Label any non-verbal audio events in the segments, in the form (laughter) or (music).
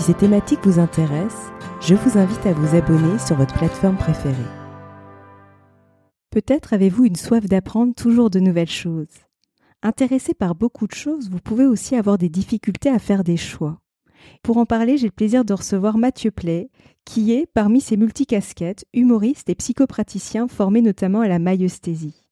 Si ces thématiques vous intéressent, je vous invite à vous abonner sur votre plateforme préférée. Peut-être avez-vous une soif d'apprendre toujours de nouvelles choses. Intéressé par beaucoup de choses, vous pouvez aussi avoir des difficultés à faire des choix. Pour en parler, j'ai le plaisir de recevoir Mathieu Play, qui est, parmi ses multicasquettes, humoriste et psychopraticien formé notamment à la maïeusthésie.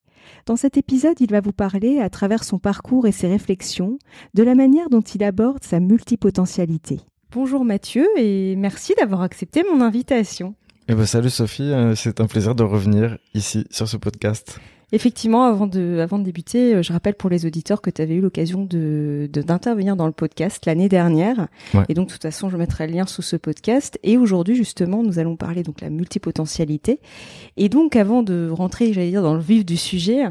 Dans cet épisode, il va vous parler, à travers son parcours et ses réflexions, de la manière dont il aborde sa multipotentialité. Bonjour Mathieu et merci d'avoir accepté mon invitation. Eh ben, salut Sophie, euh, c'est un plaisir de revenir ici sur ce podcast. Effectivement, avant de, avant de débuter, euh, je rappelle pour les auditeurs que tu avais eu l'occasion de, d'intervenir dans le podcast l'année dernière. Et donc, de toute façon, je mettrai le lien sous ce podcast. Et aujourd'hui, justement, nous allons parler donc la multipotentialité. Et donc, avant de rentrer, j'allais dire, dans le vif du sujet,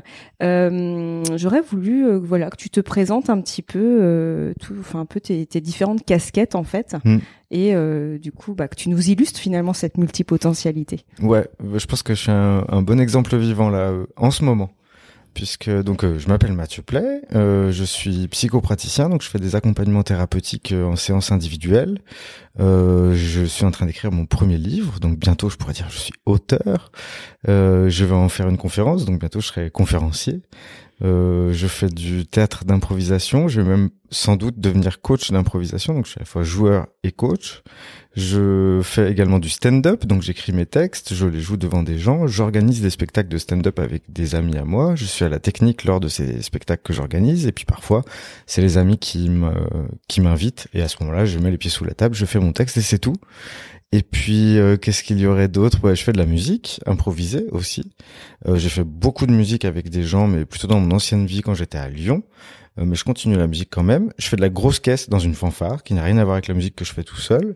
euh, j'aurais voulu, euh, voilà, que tu te présentes un petit peu, euh, tout, enfin, un peu tes, tes, différentes casquettes, en fait. Mm. Et euh, du coup, bah, que tu nous illustres finalement cette multipotentialité. Ouais, je pense que je suis un, bon exemple vivant là, en ce moment puisque donc euh, je m'appelle Mathieu Play, euh, je suis psychopraticien, donc je fais des accompagnements thérapeutiques euh, en séance individuelle. Euh, je suis en train d'écrire mon premier livre, donc bientôt je pourrais dire je suis auteur. je vais en faire une conférence, donc bientôt je serai conférencier. Euh, je fais du théâtre d'improvisation. Je vais même sans doute devenir coach d'improvisation. Donc, je suis à la fois joueur et coach. Je fais également du stand-up. Donc, j'écris mes textes, je les joue devant des gens. J'organise des spectacles de stand-up avec des amis à moi. Je suis à la technique lors de ces spectacles que j'organise. Et puis, parfois, c'est les amis qui qui m'invitent. Et à ce moment-là, je mets les pieds sous la table, je fais mon texte et c'est tout. Et puis, euh, qu'est-ce qu'il y aurait d'autre? Ouais, Je fais de la musique, improvisée aussi. Euh, j'ai fait beaucoup de musique avec des gens, mais plutôt dans mon ancienne vie quand j'étais à Lyon. Euh, mais je continue la musique quand même. Je fais de la grosse caisse dans une fanfare, qui n'a rien à voir avec la musique que je fais tout seul.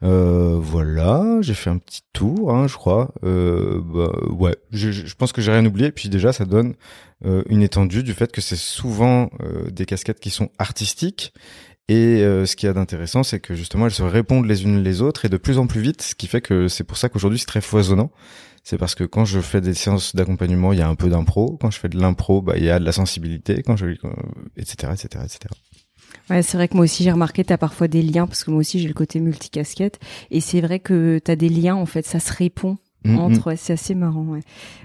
voilà, j'ai fait un petit tour, hein, je crois. Bah, ouais, je, je, pense que j'ai rien oublié. Et puis déjà, ça donne une étendue du fait que c'est souvent des casquettes qui sont artistiques et euh, ce qu'il y a d'intéressant, c'est que justement, elles se répondent les unes les autres et de plus en plus vite, ce qui fait que c'est pour ça qu'aujourd'hui c'est très foisonnant. C'est parce que quand je fais des séances d'accompagnement, il y a un peu d'impro. Quand je fais de l'impro, bah, il y a de la sensibilité. Quand je, etc., etc., etc. Ouais, c'est vrai que moi aussi j'ai remarqué tu as parfois des liens parce que moi aussi j'ai le côté multicasquette et c'est vrai que tu as des liens en fait, ça se répond mm, mm. entre, c'est assez marrant, ouais.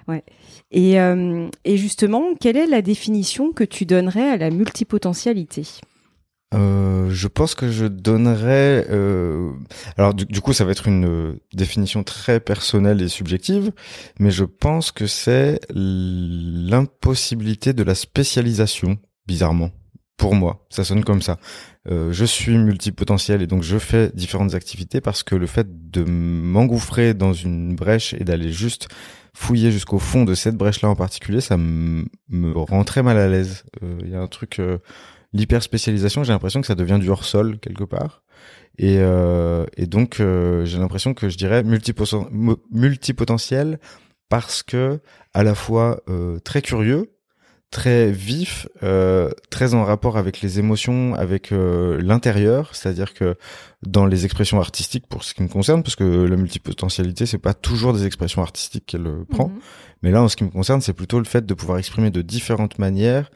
ouais. Et, euh, et justement, quelle est la définition que tu donnerais à la multipotentialité? Euh, je pense que je donnerais. Euh... Alors du, coup, ça va être une euh, définition très personnelle et subjective, mais je pense que c'est l'impossibilité de la spécialisation, bizarrement. Pour moi, ça sonne comme ça. Je suis multipotentiel et donc je fais différentes activités parce que le fait de m'engouffrer dans une brèche et d'aller juste fouiller jusqu'au fond de cette brèche-là en particulier, ça me rend très mal à l'aise. Il y a un truc l'hyper spécialisation, j'ai l'impression que ça devient du hors sol quelque part. Et, euh, et donc euh, j'ai l'impression que je dirais multipotentiel parce que à la fois euh, très curieux, très vif, euh, très en rapport avec les émotions, avec euh, l'intérieur, c'est-à-dire que dans les expressions artistiques, pour ce qui me concerne, parce que la multipotentialité, c'est pas toujours des expressions artistiques qu'elle prend, mhm. mais là, en ce qui me concerne, c'est plutôt le fait de pouvoir exprimer de différentes manières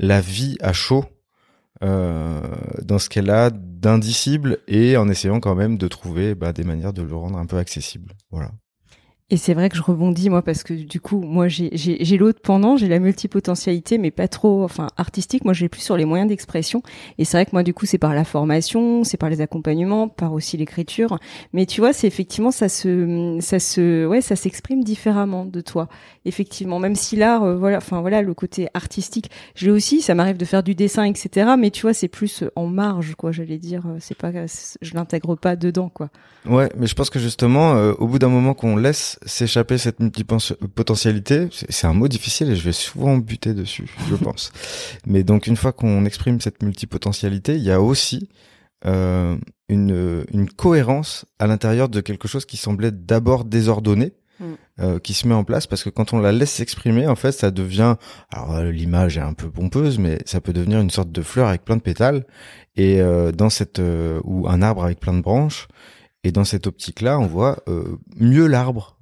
la vie à chaud euh, dans ce qu'elle a d'indicible et en essayant quand même de trouver bah, des manières de le rendre un peu accessible. Voilà. Et c'est vrai que je rebondis moi parce que du coup moi j'ai l'autre pendant j'ai la multipotentialité mais pas trop enfin artistique. Moi j'ai plus sur les moyens d'expression. Et c'est vrai que moi du coup c'est par la formation c'est par les accompagnements par aussi l'écriture. Mais tu vois c'est effectivement ça se ça se ouais ça s'exprime différemment de toi effectivement. Même si l'art euh, voilà enfin voilà le côté artistique j'ai aussi ça m'arrive de faire du dessin etc mais tu vois c'est plus en marge quoi j'allais dire. Euh, c'est pas je l'intègre pas dedans quoi. Ouais mais je pense que justement euh, au bout d'un moment qu'on laisse s'échapper cette multipotentialité, c'est un mot difficile et je vais souvent buter dessus, je (laughs) pense. Mais donc une fois qu'on exprime cette multipotentialité, il y a aussi euh, une, une cohérence à l'intérieur de quelque chose qui semblait d'abord désordonné. Mm. euh, qui se met en place parce que quand on la laisse s'exprimer en fait ça devient alors euh, l'image est un peu pompeuse mais ça peut devenir une sorte de fleur avec plein de pétales et euh, dans cette euh, ou un arbre avec plein de branches et dans cette optique là on voit euh, mieux l'arbre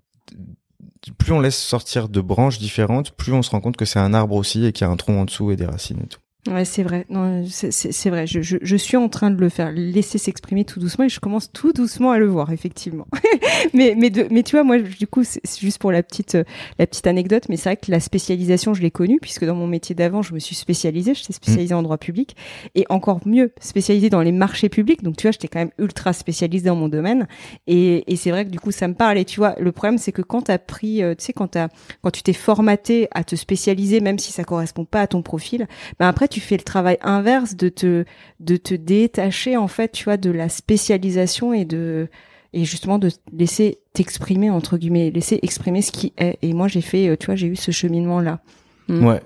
plus on laisse sortir de branches différentes plus on se rend compte que c'est un arbre aussi et qu'il y a un tronc en dessous et des racines et tout Ouais, c'est vrai. Non, c'est- vrai. Je, je, je suis en train de le faire, laisser s'exprimer tout doucement et je commence tout doucement à le voir, effectivement. (laughs) mais mais de, mais tu vois, moi, du coup, c'est juste pour la petite la petite anecdote, mais c'est vrai que la spécialisation, je l'ai connue puisque dans mon métier d'avant, je me suis spécialisée. J'étais spécialisée en droit public et encore mieux spécialisée dans les marchés publics. Donc tu vois, j'étais quand même ultra spécialisée dans mon domaine et, et c'est vrai que du coup, ça me parle. Et tu vois, le problème, c'est que quand t'as pris, euh, tu sais, quand t'as quand tu t'es formaté à te spécialiser, même si ça correspond pas à ton profil, ben après tu fais le travail inverse de te de te détacher en fait, tu vois, de la spécialisation et de et justement de laisser t'exprimer entre guillemets, laisser exprimer ce qui est. Et moi j'ai fait, euh, tu vois, j'ai eu ce cheminement là. Mm. Ouais.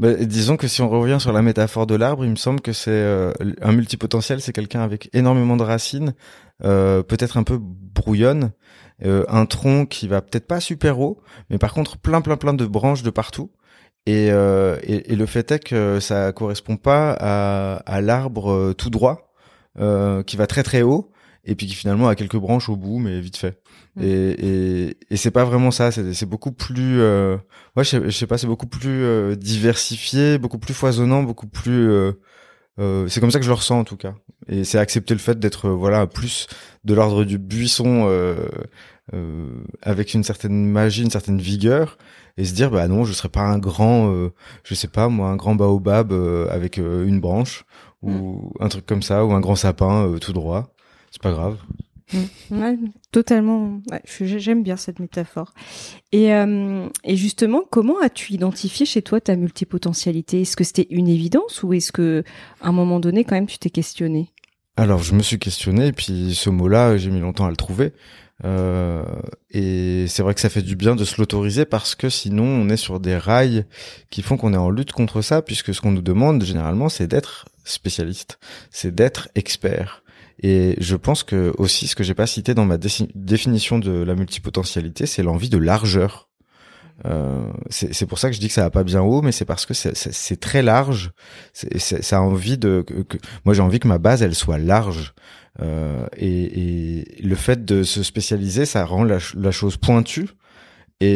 Bah, disons que si on revient sur la métaphore de l'arbre, il me semble que c'est euh, un multipotentiel, c'est quelqu'un avec énormément de racines, euh, peut-être un peu brouillonne, euh, un tronc qui va peut-être pas super haut, mais par contre plein plein plein de branches de partout. Et, euh, et, et le fait est que ça correspond pas à, à l'arbre euh, tout droit, euh, qui va très très haut, et puis qui finalement a quelques branches au bout, mais vite fait. Mm. Et, et, et c'est pas vraiment ça, c'est c'est beaucoup plus... Euh, ouais, je sais, je sais pas, c'est beaucoup plus euh, diversifié, beaucoup plus foisonnant, beaucoup plus... euh, c'est comme ça que je le ressens en tout cas. Et c'est accepter le fait d'être euh, voilà plus de l'ordre du buisson euh, euh, avec une certaine magie, une certaine vigueur, et se dire bah non, je serais pas un grand, euh, je sais pas moi, un grand baobab euh, avec une branche ou un truc comme ça, ou un grand sapin euh, tout droit. C'est pas grave. Totalement. Ouais, je- j'aime bien cette métaphore. Et, euh, et justement, comment as-tu identifié chez toi ta multipotentialité? Est-ce que c'était une évidence ou est-ce que à un moment donné, quand même, tu t'es questionné Alors je me suis questionné et puis ce mot-là, j'ai mis longtemps à le trouver. Euh, et c'est vrai que ça fait du bien de se l'autoriser parce que sinon on est sur des rails qui font qu'on est en lutte contre ça puisque ce qu'on nous demande généralement c'est d'être spécialiste, c'est d'être expert. Et je pense que aussi ce que j'ai pas cité dans ma définition de la multipotentialité, c'est l'envie de largeur. Euh, c'est pour ça que je dis que ça va pas bien haut, mais c'est parce que c'est- très large. Ça a envie de. que- que- moi, j'ai envie que ma base elle soit large. Euh, et, et le fait de se spécialiser, ça rend la, la chose pointue et,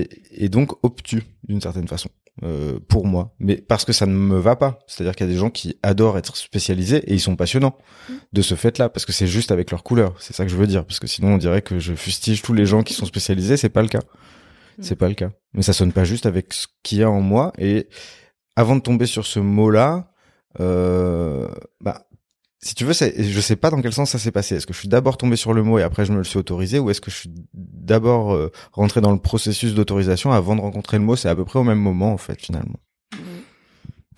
et, et donc obtue d'une certaine façon. Euh, pour moi, mais parce que ça ne me va pas. C'est-à-dire qu'il y a des gens qui adorent être spécialisés et ils sont passionnants de ce fait-là parce que c'est juste avec leur couleur. C'est ça que je veux dire parce que sinon on dirait que je fustige tous les gens qui sont spécialisés. C'est pas le cas. C'est pas le cas. Mais ça sonne pas juste avec ce qu'il y a en moi. Et avant de tomber sur ce mot-là, euh, bah, si tu veux, je sais pas dans quel sens ça s'est passé. Est-ce que je suis d'abord tombé sur le mot et après je me le suis autorisé, ou est-ce que je suis d'abord euh, rentré dans le processus d'autorisation avant de rencontrer le mot? C'est à peu près au même moment en fait finalement.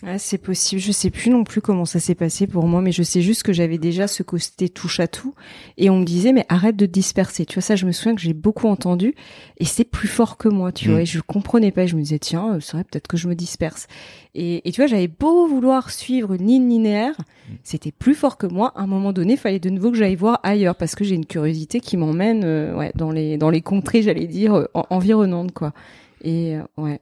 Ouais, c'est possible. Je sais plus non plus comment ça s'est passé pour moi, mais je sais juste que j'avais déjà ce côté touche à tout. Et on me disait, mais arrête de te disperser. Tu vois, ça, je me souviens que j'ai beaucoup entendu. Et c'est plus fort que moi, tu Mm. vois. Et je comprenais pas. Je me disais, tiens, euh, c'est vrai, peut-être que je me disperse. Et, et tu vois, j'avais beau vouloir suivre une ligne linéaire. C'était plus fort que moi. À un moment donné, il fallait de nouveau que j'aille voir ailleurs parce que j'ai une curiosité qui m'emmène, euh, ouais, dans les, dans les contrées, j'allais dire, euh, en- environnantes, quoi. Et, euh, ouais.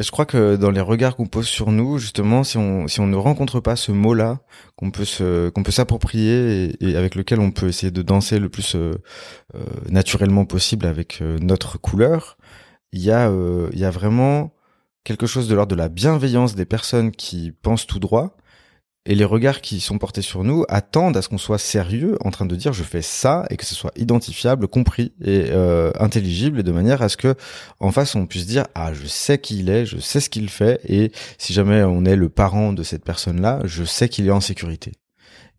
Je crois que dans les regards qu'on pose sur nous, justement, si on ne rencontre pas ce mot-là, qu'on peut s'approprier et, avec lequel on peut essayer de danser le plus euh, euh, naturellement possible avec euh, notre couleur, il y a vraiment quelque chose de l'ordre de la bienveillance des personnes qui pensent tout droit et les regards qui sont portés sur nous attendent à ce qu'on soit sérieux en train de dire je fais ça et que ce soit identifiable, compris et euh, intelligible et de manière à ce que en face on puisse dire ah je sais qui il est, je sais ce qu'il fait et si jamais on est le parent de cette personne-là, je sais qu'il est en sécurité.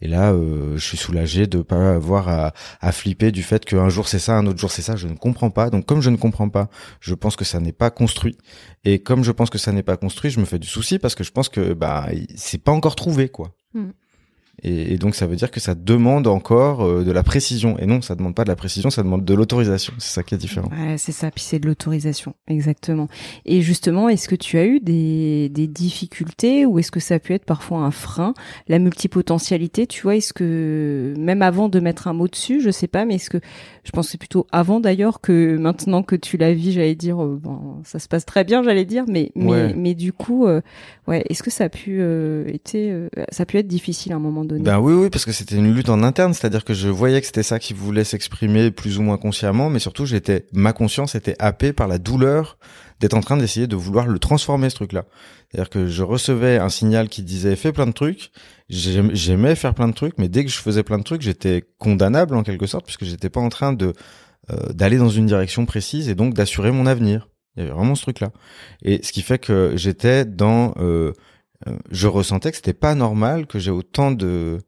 Et là, euh, je suis soulagé de pas avoir à, à flipper du fait qu'un jour c'est ça, un autre jour c'est ça. Je ne comprends pas. Donc comme je ne comprends pas, je pense que ça n'est pas construit. Et comme je pense que ça n'est pas construit, je me fais du souci parce que je pense que bah c'est pas encore trouvé quoi. Et, donc ça veut dire que ça demande encore euh, de la précision. Et non, ça demande pas de la précision, ça demande de l'autorisation. C'est ça qui est différent. Ouais, c'est ça. Puis c'est de l'autorisation, exactement. Et justement, est-ce que tu as eu des, des difficultés ou est-ce que ça a pu être parfois un frein? La multipotentialité, tu vois, est-ce que même avant de mettre un mot dessus, je sais pas, mais est-ce que je pense c'est plutôt avant d'ailleurs que maintenant que tu la vis, j'allais dire, euh, bon, ça se passe très bien, j'allais dire, mais mais, mais du coup, euh, ouais, est-ce que ça a pu euh, été, ça a pu être difficile à un moment Ben oui, oui, parce que c'était une lutte en interne, c'est-à-dire que je voyais que c'était ça qui voulait s'exprimer plus ou moins consciemment, mais surtout j'étais, ma conscience était happée par la douleur d'être en train d'essayer de vouloir le transformer ce truc-là. C'est-à-dire que je recevais un signal qui disait fais plein de trucs, j'aimais faire plein de trucs, mais dès que je faisais plein de trucs, j'étais condamnable en quelque sorte puisque j'étais pas en train de euh, d'aller dans une direction précise et donc d'assurer mon avenir. Il y avait vraiment ce truc-là. Et ce qui fait que j'étais dans, euh je ressentais que c'était pas normal que j'ai autant de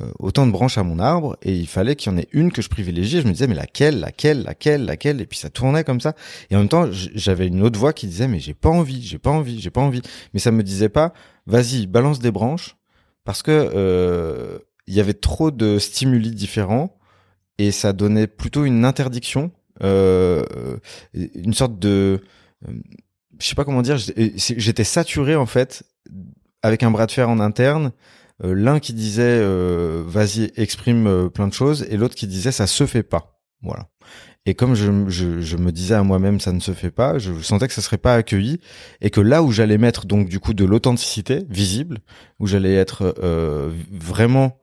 euh, autant de branches à mon arbre et il fallait qu'il y en ait une que je privilégiais. Je me disais mais laquelle, laquelle, laquelle, laquelle? Et puis ça tournait comme ça. Et en même temps j'avais une autre voix qui disait mais j'ai pas envie, j'ai pas envie, j'ai pas envie. Mais ça me disait pas vas-y balance des branches parce que euh, il y avait trop de stimuli différents et ça donnait plutôt une interdiction, euh, une sorte de je sais pas comment dire, j'étais saturé en fait avec un bras de fer en interne euh, l'un qui disait euh, vas-y exprime euh, plein de choses et l'autre qui disait ça se fait pas voilà et comme je, me disais à moi-même ça ne se fait pas je sentais que ça serait pas accueilli et que là où j'allais mettre donc du coup de l'authenticité visible où j'allais être vraiment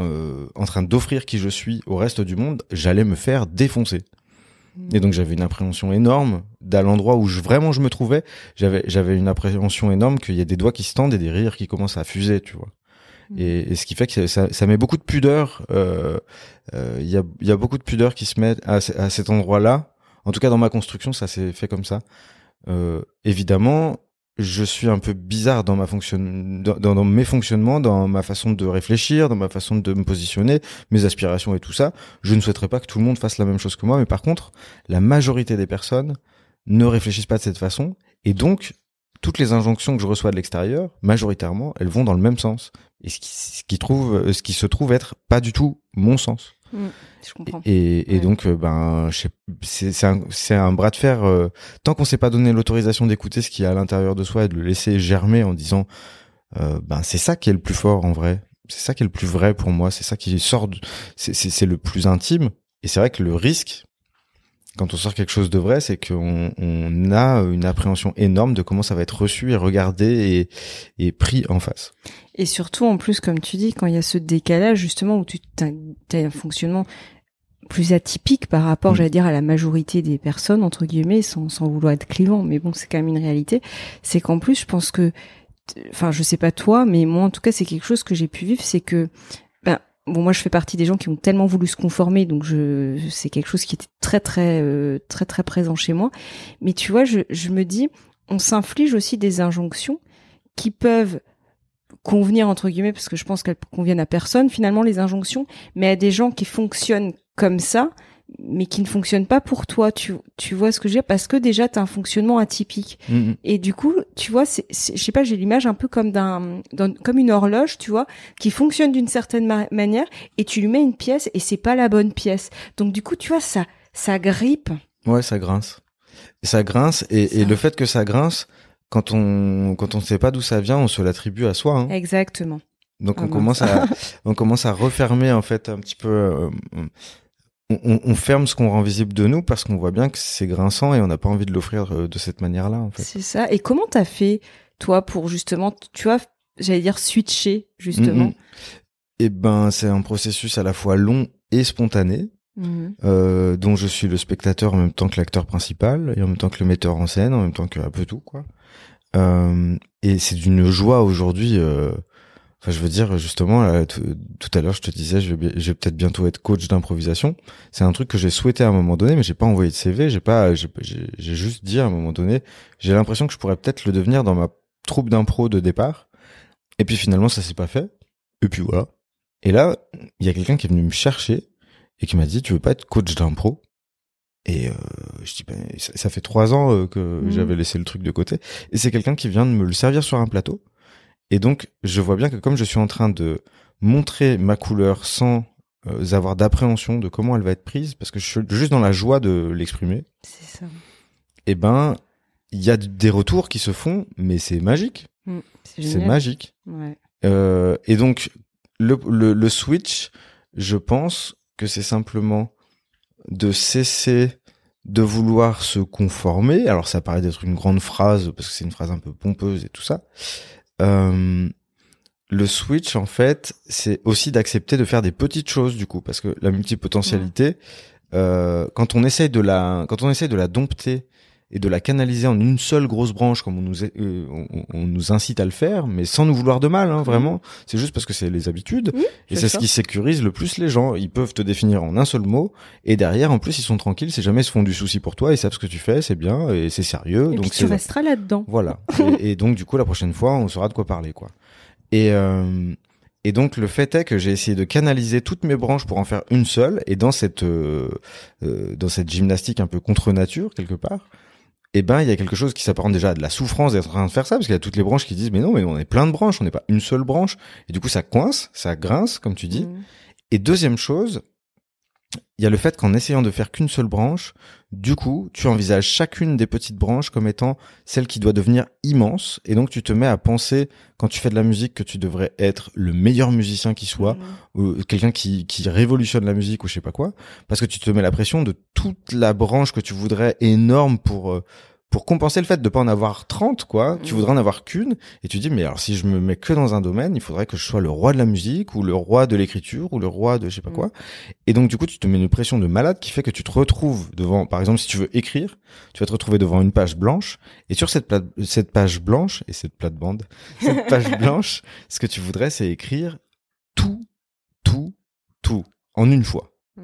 en train d'offrir qui je suis au reste du monde j'allais me faire défoncer. Et donc j'avais une appréhension énorme d'à l'endroit où je, vraiment je me trouvais, j'avais j'avais une appréhension énorme qu'il y ait des doigts qui se tendent et des rires qui commencent à fuser, tu vois. Et, et, ce qui fait que ça, ça met beaucoup de pudeur. Euh, euh, il euh, y, a, y a beaucoup de pudeur qui se met à, à cet endroit-là. En tout cas, dans ma construction, ça s'est fait comme ça. Euh, évidemment, je suis un peu bizarre dans ma fonction, dans, mes fonctionnements, dans ma façon de réfléchir, dans ma façon de me positionner, mes aspirations et tout ça. Je ne souhaiterais pas que tout le monde fasse la même chose que moi, mais par contre, la majorité des personnes ne réfléchissent pas de cette façon, et donc toutes les injonctions que je reçois de l'extérieur, majoritairement, elles vont dans le même sens. Et ce qui, ce qui trouve, euh, ce qui se trouve être pas du tout mon sens. Mmh, je comprends. Et, et donc, euh, ben, c'est un, c'est un bras de fer. Euh, tant qu'on s'est pas donné l'autorisation d'écouter ce qui est à l'intérieur de soi et de le laisser germer en disant, ben, c'est ça qui est le plus fort en vrai. C'est ça qui est le plus vrai pour moi. C'est ça qui sort. C'est le plus intime. Et c'est vrai que le risque, quand on sort quelque chose de vrai, c'est qu'on on a une appréhension énorme de comment ça va être reçu et regardé et, et pris en face. Et surtout, en plus, comme tu dis, quand il y a ce décalage, justement, où tu as, un fonctionnement plus atypique par rapport, mm. j'allais dire, à la majorité des personnes, entre guillemets, sans, sans vouloir être clivant, mais bon, c'est quand même une réalité, c'est qu'en plus, je pense que, enfin, je sais pas toi, mais moi, en tout cas, c'est quelque chose que j'ai pu vivre, c'est que bon moi je fais partie des gens qui ont tellement voulu se conformer donc je c'est quelque chose qui était très très euh, très très présent chez moi. Mais tu vois je, je me dis on s'inflige aussi des injonctions qui peuvent convenir entre guillemets parce que je pense qu'elles conviennent à personne finalement les injonctions mais à des gens qui fonctionnent comme ça mais qui ne fonctionne pas pour toi. Tu, tu vois ce que j'ai Parce que déjà, tu as un fonctionnement atypique. Mm-hmm. Et du coup, tu vois, c'est, je sais pas, j'ai l'image un peu comme d'un, comme une horloge, tu vois, qui fonctionne d'une certaine manière, et tu lui mets une pièce et c'est pas la bonne pièce. Donc du coup, tu vois, ça, ça grippe. Ouais, ça grince. ça grince, et, et le fait que ça grince, quand on, quand on sait pas d'où ça vient, on se l'attribue à soi. Hein. Exactement. Donc on ah commence à, (laughs) on commence à refermer en fait un petit peu. Euh, on, on, ferme ce qu'on rend visible de nous parce qu'on voit bien que c'est grinçant et on n'a pas envie de l'offrir euh, de cette manière-là. En fait. C'est ça. Et comment t'as fait toi pour justement, tu vois, j'allais dire switcher justement? Eh ben, c'est un processus à la fois long et spontané. Mm-hmm. Euh, dont je suis le spectateur en même temps que l'acteur principal et en même temps que le metteur en scène, en même temps que un peu tout quoi. Euh, et c'est d'une joie aujourd'hui euh, Enfin, je veux dire, justement, tout à l'heure, je te disais, je vais, je vais peut-être bientôt être coach d'improvisation. C'est un truc que j'ai souhaité à un moment donné, mais j'ai pas envoyé de CV. J'ai pas, j'ai juste dit à un moment donné, j'ai l'impression que je pourrais peut-être le devenir dans ma troupe d'impro de départ. Et puis finalement, ça s'est pas fait. Et puis voilà. Et là, il y a quelqu'un qui est venu me chercher et qui m'a dit, tu veux pas être coach d'impro? Et euh, je dis, ben, ça, fait trois ans euh, que mmh. j'avais laissé le truc de côté. Et c'est quelqu'un qui vient de me le servir sur un plateau et donc, je vois bien que comme je suis en train de montrer ma couleur sans euh, avoir d'appréhension de comment elle va être prise, parce que je suis juste dans la joie de l'exprimer. C'est ça. Et ben, il y a des retours qui se font, mais c'est magique. Mm, C'est magique. Ouais. Euh, et donc, le, le, le switch, je pense que c'est simplement de cesser de vouloir se conformer. Alors, ça paraît d'être une grande phrase, parce que c'est une phrase un peu pompeuse et tout ça. Euh, le switch, en fait, c'est aussi d'accepter de faire des petites choses, du coup, parce que la multipotentialité, euh, quand on essaye de la, quand on essaye de la dompter et de la canaliser en une seule grosse branche comme on nous, est- euh, on, on nous incite à le faire, mais sans nous vouloir de mal, hein, vraiment. C'est juste parce que c'est les habitudes Oui, et c'est ce qui sécurise le plus les gens. Ils peuvent te définir en un seul mot et derrière, en plus, ils sont tranquilles. C'est jamais ils se font du souci pour toi. Ils savent ce que tu fais, c'est bien et c'est sérieux. Et donc puis tu resteras là-dedans. voilà. (laughs) et, et donc du coup, la prochaine fois, on saura de quoi parler, quoi. Et euh, et donc le fait est que j'ai essayé de canaliser toutes mes branches pour en faire une seule. Et dans cette euh, euh, dans cette gymnastique un peu contre nature quelque part, eh ben il y a quelque chose qui s'apparente déjà à de la souffrance d'être en train de faire ça parce qu'il y a toutes les branches qui disent mais non mais on est plein de branches, on n'est pas une seule branche. Et du coup ça coince, ça grince comme tu dis. Mm. Et deuxième chose, il y a le fait qu'en essayant de faire qu'une seule branche, du coup, tu envisages chacune des petites branches comme étant celle qui doit devenir immense. Et donc, tu te mets à penser, quand tu fais de la musique, que tu devrais être le meilleur musicien qui soit, Mm. ou quelqu'un qui, qui révolutionne la musique ou je sais pas quoi. Parce que tu te mets la pression de toute la branche que tu voudrais énorme pour... euh, pour compenser le fait de pas en avoir 30, quoi, tu Mhm. voudrais en avoir qu'une, et tu dis, mais alors si je me mets que dans un domaine, il faudrait que je sois le roi de la musique, ou le roi de l'écriture, ou le roi de je sais pas Mhm. quoi. Et donc, du coup, tu te mets une pression de malade qui fait que tu te retrouves devant, par exemple, si tu veux écrire, tu vas te retrouver devant une page blanche, et sur cette, plate- cette page blanche, et cette plate-bande, (laughs) cette page blanche, ce que tu voudrais, c'est écrire tout, tout, tout, en une fois. Mm.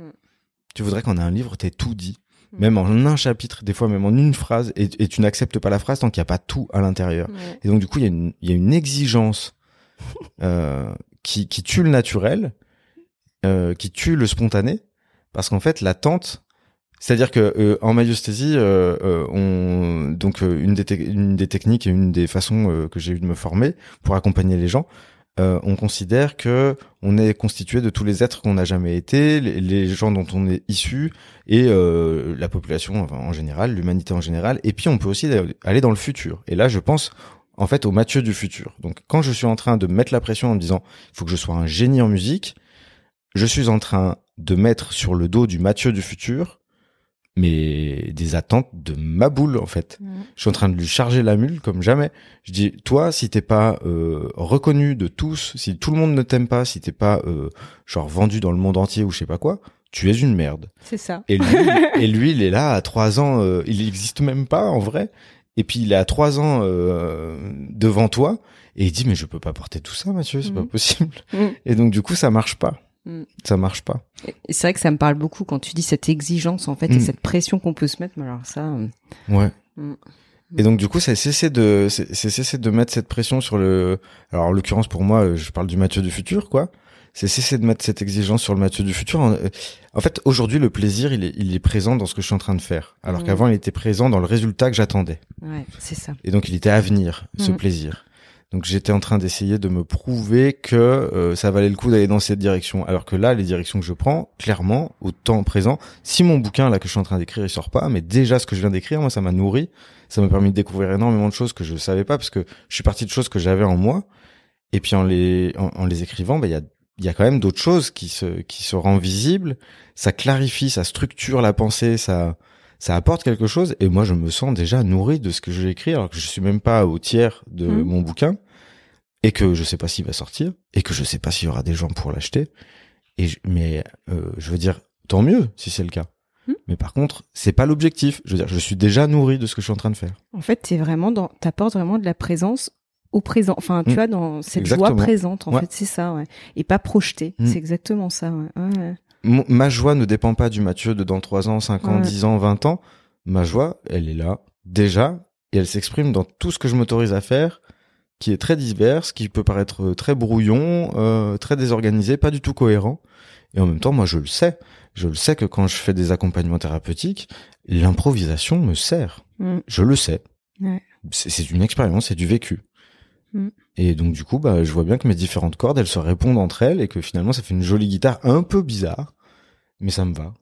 Tu voudrais qu'en un livre, t'aies tout dit, Mm. Même en un chapitre, des fois même en une phrase, et, et tu n'acceptes pas la phrase tant qu'il n'y a pas tout à l'intérieur. Ouais. Et donc du coup, il y a une, il y a une exigence (laughs) euh, qui, qui tue le naturel, euh, qui tue le spontané, parce qu'en fait, l'attente, c'est-à-dire que euh, en maïosthésie, euh, euh, on donc euh, une des, une des techniques et une des façons euh, que j'ai eu de me former pour accompagner les gens, euh, on considère que on est constitué de tous les êtres qu'on n'a jamais été, les, gens dont on est issu et euh, la population en général, l'humanité en général. Et puis on peut aussi aller dans le futur. Et là, je pense en fait au Mathieu du futur. Donc quand je suis en train de mettre la pression en me disant il faut que je sois un génie en musique, je suis en train de mettre sur le dos du Mathieu du futur mais des attentes de ma boule en fait. Mm. Je suis en train de lui charger la mule comme jamais. Je dis, toi, si t'es pas euh, reconnu de tous, si tout le monde ne t'aime pas, si t'es pas euh, genre vendu dans le monde entier ou je sais pas quoi, tu es une merde. C'est ça. Et lui, (laughs) et lui, il est là à trois ans, euh, il existe même pas en vrai. Et puis il est à trois ans euh, devant toi et il dit mais je peux pas porter tout ça, Mathieu, c'est pas possible. Mm. Et donc du coup ça marche pas. Ça marche pas. C'est vrai que ça me parle beaucoup quand tu dis cette exigence en fait et Mm. cette pression qu'on peut se mettre. Mais alors ça, euh, Ouais. Mm. Et donc du coup, c'est cesser de c'est cesser de mettre cette pression sur le. Alors en l'occurrence pour moi, je parle du Mathieu du futur, quoi. C'est cesser de mettre cette exigence sur le Mathieu du futur. En, euh, fait, aujourd'hui, le plaisir, il est il est présent dans ce que je suis en train de faire, alors qu'avant, il était présent dans le résultat que j'attendais. ouais, c'est ça. Et donc, il était à venir, ce plaisir. Donc, j'étais en train d'essayer de me prouver que euh, ça valait le coup d'aller dans cette direction. Alors que là, les directions que je prends, clairement, au temps présent, si mon bouquin là que je suis en train d'écrire, il sort pas, mais déjà ce que je viens d'écrire, moi, ça m'a nourri. Ça m'a permis de découvrir énormément de choses que je savais pas, parce que je suis parti de choses que j'avais en moi. Et puis en les en, les écrivant, bah, il y a il y a quand même d'autres choses qui se qui se rendent visibles. Ça clarifie, ça structure la pensée, ça ça apporte quelque chose et moi je me sens déjà nourri de ce que j'ai écrit alors que je suis même pas au tiers de Mhm. mon bouquin et que je sais pas s'il va sortir et que je sais pas s'il y aura des gens pour l'acheter et je- mais euh, je veux dire tant mieux si c'est le cas Mhm. mais par contre c'est pas l'objectif je veux dire je suis déjà nourri de ce que je suis en train de faire En fait, t'es vraiment dans, t'apportes vraiment de la présence au présent. Enfin, tu Mm. vois, dans cette Exactement. joie présente, en Ouais. fait, c'est ça, ouais. Et pas projetée. Mm. C'est exactement ça, ouais. Ma joie ne dépend pas du Mathieu de dans 3 ans 5 ans Ouais. 10 ans 20 ans ma joie elle est là déjà et elle s'exprime dans tout ce que je m'autorise à faire qui est très diverse, qui peut paraître euh, très brouillon, euh, très désorganisé, pas du tout cohérent. Et en même temps, moi, je le sais. Je le sais que quand je fais des accompagnements thérapeutiques, l'improvisation me sert. Mm. Je le sais. Ouais. C'est une expérience, c'est du vécu. Mm. Et donc du coup, bah, je vois bien que mes différentes cordes, elles se répondent entre elles et que finalement, ça fait une jolie guitare un peu bizarre, mais ça me va.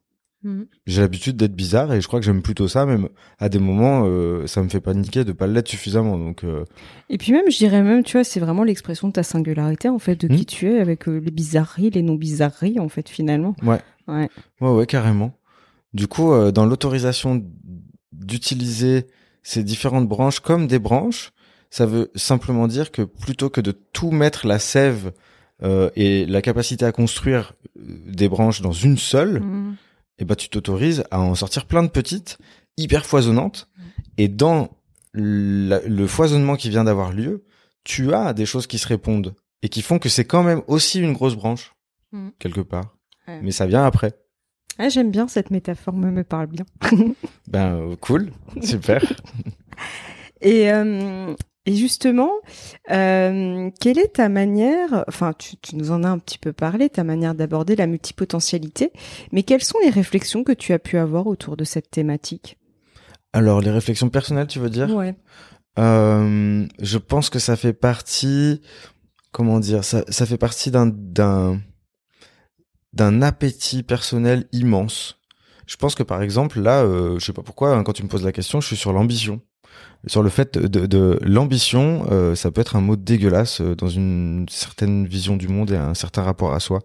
Mm. J'ai l'habitude d'être bizarre et je crois que j'aime plutôt ça, même à des moments, euh, ça me fait paniquer de pas l'être suffisamment. Donc, euh, Et puis même, je dirais même, tu vois, c'est vraiment l'expression de ta singularité, en fait, de Mm. qui tu es, avec euh, les bizarreries, les non-bizarreries, en fait, finalement. ouais, Ouais. ouais, ouais, carrément. Du coup, dans l'autorisation d'utiliser ces différentes branches comme des branches, ça veut simplement dire que plutôt que de tout mettre la sève euh, et la capacité à construire euh, des branches dans une seule, Mm. et ben tu t'autorises à en sortir plein de petites, hyper foisonnantes. Et dans la- le foisonnement qui vient d'avoir lieu, tu as des choses qui se répondent et qui font que c'est quand même aussi une grosse branche Mm. quelque part. Ouais. Mais ça vient après. Ah, J'aime bien cette métaphore, me, me parle bien. (laughs) Ben euh, cool, super. (laughs) Et, euh, et justement, euh, quelle est ta manière, enfin tu, tu nous en as un petit peu parlé, ta manière d'aborder la multipotentialité, mais quelles sont les réflexions que tu as pu avoir autour de cette thématique? Alors les réflexions personnelles, tu veux dire? Ouais. Euh, Je pense que ça fait partie, comment dire, ça, ça fait partie d'un d'un d'un appétit personnel immense. Je pense que par exemple là, euh, je sais pas pourquoi, hein, quand tu me poses la question, je suis sur l'ambition, sur le fait de, l'ambition. euh, ça peut être un mot dégueulasse euh, dans une certaine vision du monde et un certain rapport à soi.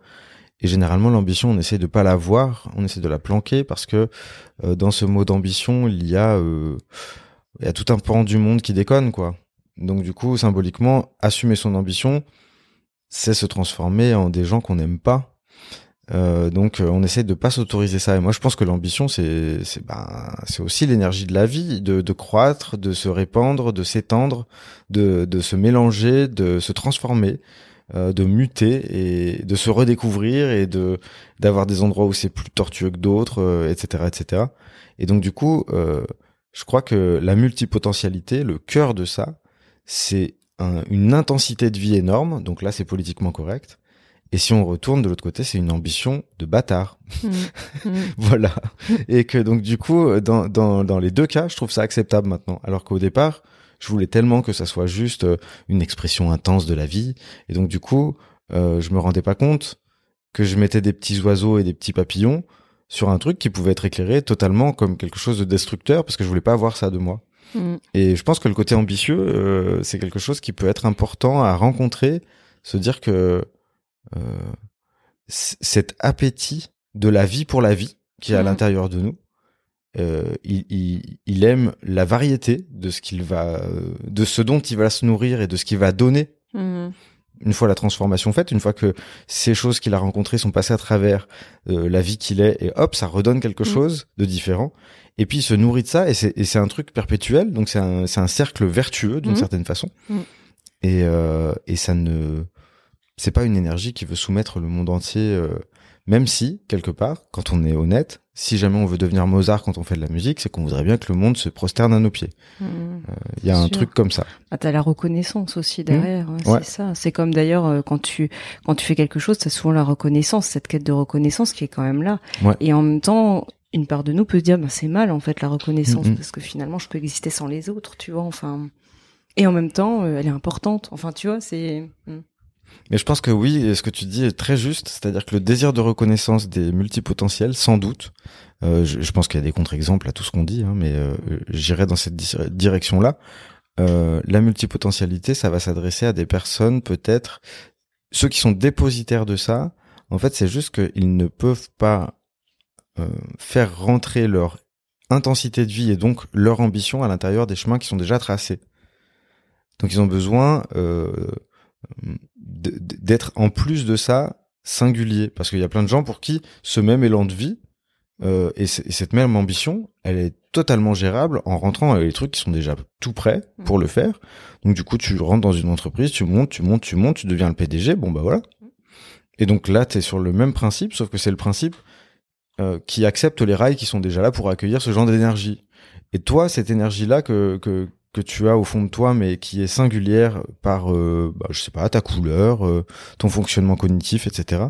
Et généralement, l'ambition, on essaie de pas la voir, on essaie de la planquer parce que euh, dans ce mot d'ambition, il y a il y a tout un pan du monde qui déconne, quoi. Donc du coup, symboliquement, assumer son ambition, c'est se transformer en des gens qu'on n'aime pas. Euh, donc euh, on essaie de pas s'autoriser ça. Et moi, je pense que l'ambition, c'est c'est ben c'est aussi l'énergie de la vie, de, de croître, de se répandre, de s'étendre, de de se mélanger, de se transformer, euh, de muter et de se redécouvrir et de d'avoir des endroits où c'est plus tortueux que d'autres, euh, etc., etc. Et donc du coup, euh, je crois que la multipotentialité, le cœur de ça, c'est un- une intensité de vie énorme. Donc là, c'est politiquement correct. Et si on retourne de l'autre côté, c'est une ambition de bâtard. Mm. (laughs) Mm. voilà. Et que donc du coup, dans, dans, dans les deux cas, je trouve ça acceptable maintenant. Alors qu'au départ, je voulais tellement que ça soit juste euh, une expression intense de la vie. Et donc du coup, euh, je me rendais pas compte que je mettais des petits oiseaux et des petits papillons sur un truc qui pouvait être éclairé totalement comme quelque chose de destructeur parce que je voulais pas avoir ça de moi. Mm. Et je pense que le côté ambitieux, euh, c'est quelque chose qui peut être important à rencontrer, se dire que euh, cet appétit de la vie pour la vie qui est à Mhm. l'intérieur de nous, euh, il, il, il aime la variété de ce qu'il va, euh, de ce dont il va se nourrir et de ce qu'il va donner Mm. une fois la transformation faite, une fois que ces choses qu'il a rencontrées sont passées à travers euh, la vie qu'il est, et hop, ça redonne quelque Mm. chose de différent. Et puis il se nourrit de ça, et c'est et c'est un truc perpétuel, donc c'est un, c'est un cercle vertueux d'une certaine façon. Et, euh, et ça ne, c'est pas une énergie qui veut soumettre le monde entier, euh, même si quelque part, quand on est honnête, si jamais on veut devenir Mozart quand on fait de la musique, c'est qu'on voudrait bien que le monde se prosterne à nos pieds. Mm. Il y a un Sûr. truc comme ça. Ah, t'as la reconnaissance aussi derrière, hein, Ouais. c'est ça. C'est comme d'ailleurs euh, quand tu quand tu fais quelque chose, t'as souvent la reconnaissance, cette quête de reconnaissance qui est quand même là. Ouais. Et en même temps, une part de nous peut se dire, bah, c'est mal en fait la reconnaissance parce que finalement, je peux exister sans les autres, tu vois. Enfin, et en même temps, euh, elle est importante. Enfin, tu vois, c'est. Mais je pense que oui, ce que tu dis est très juste, c'est-à-dire que le désir de reconnaissance des multipotentiels, sans doute, euh, je, je pense qu'il y a des contre-exemples à tout ce qu'on dit, hein, mais euh, j'irai dans cette di- direction-là. Euh, la multipotentialité, ça va s'adresser à des personnes peut-être, ceux qui sont dépositaires de ça, en fait, c'est juste qu'ils ne peuvent pas euh, faire rentrer leur intensité de vie et donc leur ambition à l'intérieur des chemins qui sont déjà tracés. Donc ils ont besoin euh, d'être en plus de ça singulier. Parce qu'il y a plein de gens pour qui ce même élan de vie euh, et, cette même ambition elle est totalement gérable en rentrant avec les trucs qui sont déjà tout prêts pour le faire. Donc du coup tu rentres dans une entreprise tu montes tu montes tu montes tu deviens le PDG bon bah voilà. Et donc là tu es sur le même principe sauf que c'est le principe euh, qui accepte les rails qui sont déjà là pour accueillir ce genre d'énergie. Et toi cette énergie là que, que que tu as au fond de toi, mais qui est singulière par, euh, bah, je sais pas, ta couleur, euh, ton fonctionnement cognitif, etc.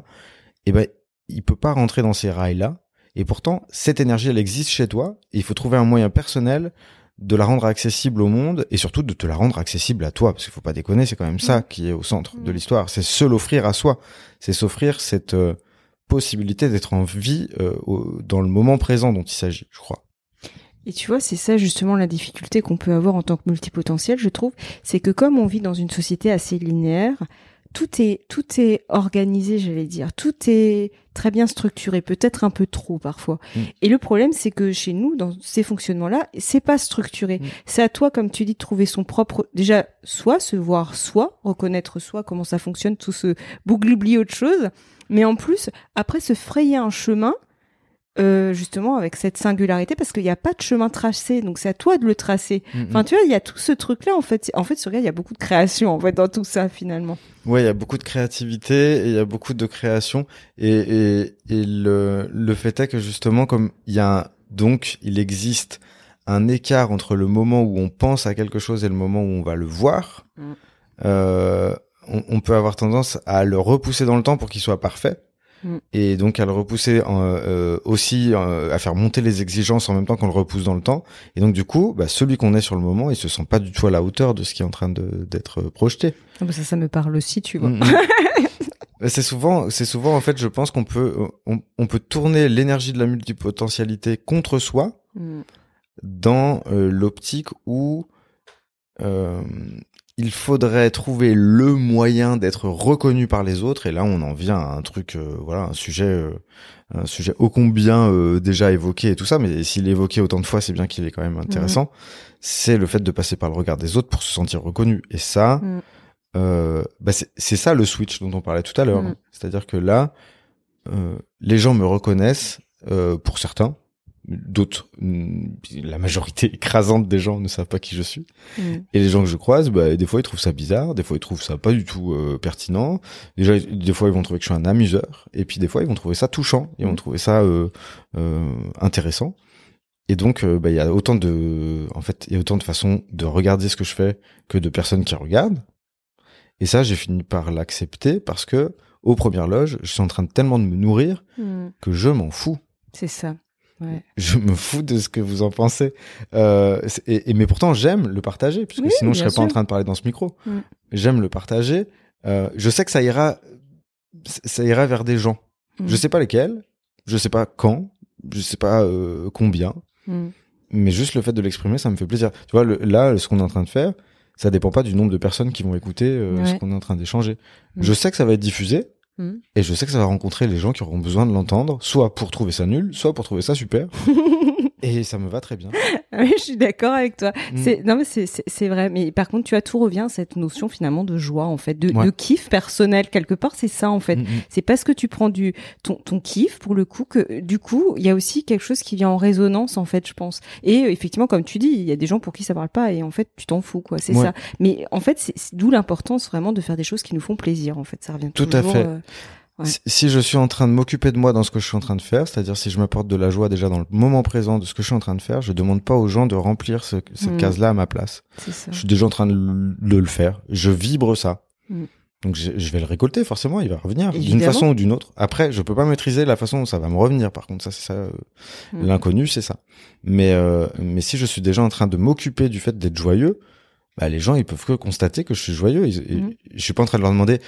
Et ben, il peut pas rentrer dans ces rails-là. Et pourtant, cette énergie, elle existe chez toi. Et il faut trouver un moyen personnel de la rendre accessible au monde et surtout de te la rendre accessible à toi parce qu'il faut pas déconner c'est quand même ça qui est au centre de Mm. l'histoire c'est se l'offrir à soi c'est s'offrir cette euh, possibilité d'être en vie euh, au- dans le moment présent dont il s'agit je crois Et tu vois, c'est ça justement la difficulté qu'on peut avoir en tant que multipotentiel, je trouve, c'est que comme on vit dans une société assez linéaire, tout est tout est organisé, j'allais dire, tout est très bien structuré, peut-être un peu trop parfois. Mm. Et le problème, c'est que chez nous, dans ces fonctionnements-là, c'est pas structuré. Mm. C'est à toi, comme tu dis, de trouver son propre, déjà, soit se voir soi, reconnaître soi, comment ça fonctionne, tout ce bouglibli autre chose, mais en plus, après se frayer un chemin euh, justement avec cette singularité parce qu'il n'y a pas de chemin tracé donc c'est à toi de le tracer. Enfin tu vois il y a tout ce truc là en fait. En fait sur il y a beaucoup de création en fait dans tout ça finalement. Ouais, il y a beaucoup de créativité et il y a beaucoup de création. Et, et, et le, le fait est que justement comme il y a un- donc il existe un écart entre le moment où on pense à quelque chose et le moment où on va le voir, Mm. euh, on, on peut avoir tendance à le repousser dans le temps pour qu'il soit parfait. Mm. Et donc à le repousser en, euh, aussi euh, à faire monter les exigences en même temps qu'on le repousse dans le temps. Et donc du coup, bah, celui qu'on est sur le moment, il se sent pas du tout à la hauteur de ce qui est en train d'être projeté. Ah bah ça ça me parle aussi tu vois Mm, mm. (laughs) c'est souvent, c'est souvent en fait, je pense qu'on peut, on, on peut tourner l'énergie de la multipotentialité contre soi dans euh, l'optique où euh, il faudrait trouver le moyen d'être reconnu par les autres. Et là, on en vient à un truc, euh, voilà, un sujet, euh, un sujet ô combien euh, déjà évoqué et tout ça. Mais s'il est évoqué autant de fois, c'est bien qu'il est quand même intéressant. C'est le fait de passer par le regard des autres pour se sentir reconnu. Et ça, Mm. euh, bah c'est ça le switch dont on parlait tout à l'heure. Mm. C'est-à-dire que là, euh, les gens me reconnaissent euh, pour certains, d'autres, mm, la majorité (laughs) écrasante des gens ne savent pas qui je suis. Mm. Et les gens que je croise, bah, des fois ils trouvent ça bizarre, des fois ils trouvent ça pas du tout euh, pertinent. Déjà, des fois ils vont trouver que je suis un amuseur, et puis des fois ils vont trouver ça touchant, ils vont Mm. trouver ça euh, euh, intéressant. Et donc, euh, bah, il y a autant de, en fait, il y a autant de façons de regarder ce que je fais que de personnes qui regardent. Et ça, j'ai fini par l'accepter parce que, aux premières loges, je suis en train de tellement de me nourrir que je m'en fous. c'est ça ouais Je me fous de ce que vous en pensez. Euh, c'est- et, et- mais pourtant, j'aime le partager, puisque Oui, sinon, je serais pas en train de parler dans ce micro. Mm. J'aime le partager. Euh, je sais que ça ira, ça ira vers des gens. Mm. Je sais pas lesquels, je sais pas quand, je sais pas euh, combien, Mm. mais juste le fait de l'exprimer, ça me fait plaisir. Tu vois, le- là, ce qu'on est en train de faire, ça dépend pas du nombre de personnes qui vont écouter ce qu'on est en train d'échanger. Mm. Je sais que ça va être diffusé, Mm. et je sais que ça va rencontrer les gens qui auront besoin de l'entendre, soit pour trouver ça nul, soit pour trouver ça super. (laughs) et ça me va très bien. (laughs) Oui, je suis d'accord avec toi. Mm. C'est non mais c'est vrai. Mais par contre, tu as tout revient à cette notion finalement de joie en fait, de, Ouais. de kiff personnel quelque part. C'est ça en fait. Mm, mm. C'est parce que tu prends du ton ton kiff pour le coup que du coup il y a aussi quelque chose qui vient en résonance en fait, je pense. Et euh, effectivement, comme tu dis, il y a des gens pour qui ça parle pas et en fait tu t'en fous quoi. C'est Ouais. ça. Mais en fait, c'est d'où l'importance vraiment de faire des choses qui nous font plaisir en fait. Ça revient Tout à fait. euh, Ouais. Si- je suis en train de m'occuper de moi dans ce que je suis en train de faire, c'est-à-dire si je m'apporte de la joie déjà dans le moment présent de ce que je suis en train de faire, je demande pas aux gens de remplir ce- cette Mm. case-là à ma place. ça. Je suis déjà en train de le, de le faire. Je vibre ça. Mm. Donc je, je vais le récolter forcément, il va revenir d'une façon ou d'une autre. Après, je peux pas maîtriser la façon dont ça va me revenir. Par contre, ça c'est ça, euh, Mm. l'inconnu, c'est ça. Mais euh, mais si je suis déjà en train de m'occuper du fait d'être joyeux, bah, les gens ils peuvent que constater que je suis joyeux. Ils- et. Je suis pas en train de leur demander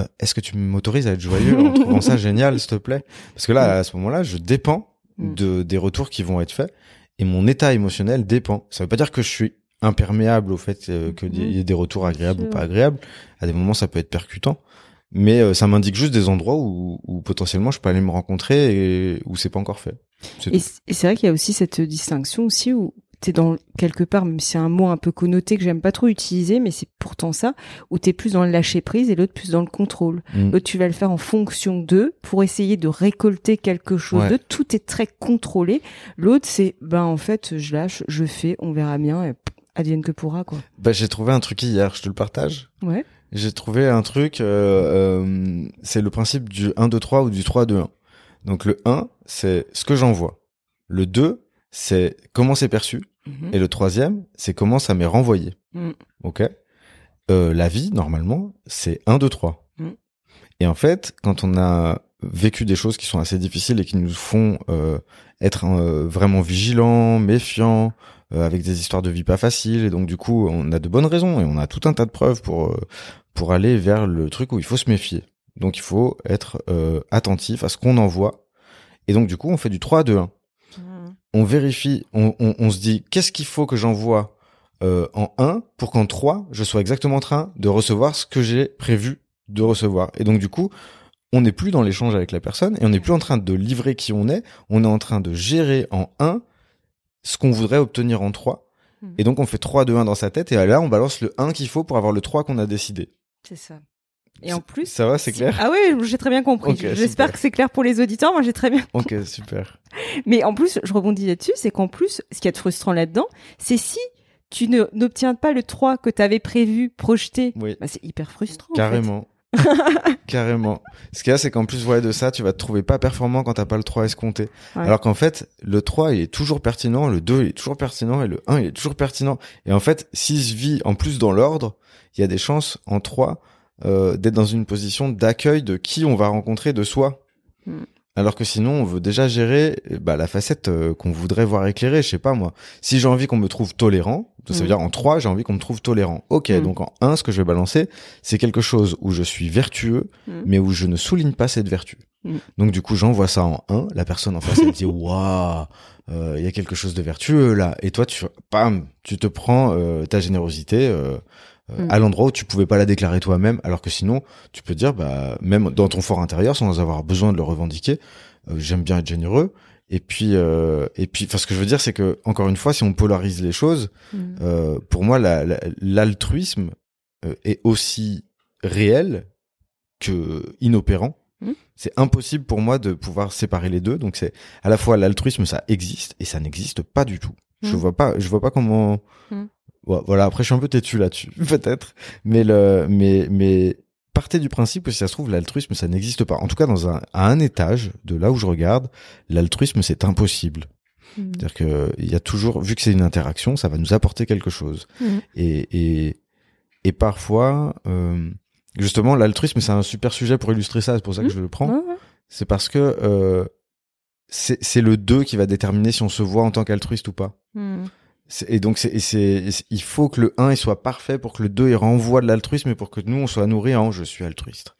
euh, est-ce que tu m'autorises à être joyeux en trouvant ça (laughs) génial, s'il te plaît? Parce que là, à ce moment-là, je dépends Mm. de des retours qui vont être faits et mon état émotionnel dépend. Ça veut pas dire que je suis imperméable au fait euh, qu'il y ait- Mhm. y ait des retours agréables ou pas agréables. À des moments, ça peut être percutant, mais euh, ça m'indique juste des endroits où, où potentiellement je peux aller me rencontrer et où c'est pas encore fait. Et c'est vrai qu'il y a aussi cette distinction aussi où t'es dans quelque part, même si c'est un mot un peu connoté que j'aime pas trop utiliser, mais c'est pourtant ça, où t'es plus dans le lâcher prise et l'autre plus dans le contrôle. Mm. L'autre tu vas le faire en fonction d'eux pour essayer de récolter quelque chose Ouais. d'eux. Tout est très contrôlé. L'autre c'est, ben en fait, je lâche, je fais, on verra bien, et advienne que pourra quoi. Bah, j'ai trouvé un truc hier, je te le partage. Ouais. J'ai trouvé un truc, euh, euh, c'est le principe du 1, 2, 3 ou du 3, 2, 1. Donc le 1, c'est ce que j'envoie. Le 2, c'est comment c'est perçu. Mhm. Et le troisième, c'est comment ça m'est renvoyé. Mm. Ok euh, La vie, normalement, c'est 1, 2, 3. Mm. Et en fait, quand on a vécu des choses qui sont assez difficiles et qui nous font euh, être euh, vraiment vigilants, méfiants, avec des histoires de vie pas faciles. Et donc du coup, on a de bonnes raisons et on a tout un tas de preuves pour pour aller vers le truc où il faut se méfier. Donc il faut être attentif à ce qu'on envoie. Et donc du coup, on fait du 3 2 1. On vérifie, on, on, on se dit qu'est-ce qu'il faut que j'envoie euh, en 1 pour qu'en 3, je sois exactement en train de recevoir ce que j'ai prévu de recevoir. Et donc du coup, on n'est plus dans l'échange avec la personne et on n'est plus en train de livrer qui on est, on est en train de gérer en 1 ce qu'on voudrait obtenir en 3. Hmm. Et donc on fait 3, 2, 1 dans sa tête et là on balance le 1 qu'il faut pour avoir le 3 qu'on a décidé. C'est ça. Et en plus, ça va, c'est clair? Ah oui, j'ai très bien compris. J'espère que c'est clair pour les auditeurs. Moi, j'ai très bien. Compris. Ok, super. (laughs) Mais en plus, je rebondis là-dessus, c'est qu'en plus, ce qui est frustrant là-dedans, c'est si tu n'obtiens pas le 3 que tu avais prévu, projeté, oui. bah, c'est hyper frustrant. Carrément. (laughs) Carrément. Ce qu'il y a, c'est qu'en plus, ouais, de ça, tu vas te trouver pas performant quand t'as pas le 3 escompté. Alors qu'en fait, le 3, il est toujours pertinent, le 2, il est toujours pertinent, et le 1, il est toujours pertinent. Et en fait, s'il se vit en plus dans l'ordre, il y a des chances en 3 euh, d'être dans une position d'accueil de qui on va rencontrer de soi. Hmm. Alors que sinon, on veut déjà gérer bah, la facette euh, qu'on voudrait voir éclairée. Je sais pas moi. Si j'ai envie qu'on me trouve tolérant, ça veut mm. dire en 3, j'ai envie qu'on me trouve tolérant. Ok, mm. donc en 1, ce que je vais balancer, c'est quelque chose où je suis vertueux, mm. mais où je ne souligne pas cette vertu. Donc du coup, j'envoie ça en 1. La personne en face, elle me dit, waouh, euh, il y a quelque chose de vertueux là. Et toi, tu, pam, tu te prends euh, ta générosité. Mm. à l'endroit où tu pouvais pas la déclarer toi-même, alors que sinon, tu peux dire, bah, même dans ton fort intérieur, sans avoir besoin de le revendiquer, euh, j'aime bien être généreux. Et puis, euh, et puis, enfin, ce que je veux dire, c'est que encore une fois, si on polarise les choses, mm. euh, pour moi, l'altruisme est aussi réel que inopérant. Mm. C'est impossible pour moi de pouvoir séparer les deux. Donc c'est à la fois l'altruisme, ça existe et ça n'existe pas du tout. Je vois pas, je vois pas comment voilà, après je suis un peu têtu là-dessus, (laughs) peut-être, mais le, mais mais partez du principe que si ça se trouve l'altruisme ça n'existe pas. En tout cas, dans un à un étage de là où je regarde, l'altruisme c'est impossible. Hmm. C'est-à-dire que il y a toujours, vu que c'est une interaction, ça va nous apporter quelque chose. Hmm. Et, et et parfois, euh, justement, l'altruisme c'est un super sujet pour illustrer ça. C'est pour ça que hmm. je le prends. C'est parce que euh, c'est le 2 qui va déterminer si on se voit en tant qu'altruiste ou pas. Et donc, c'est, c'est, il faut que le 1 il soit parfait pour que le 2 il renvoie de l'altruisme et pour que nous on soit nourris en je suis altruiste.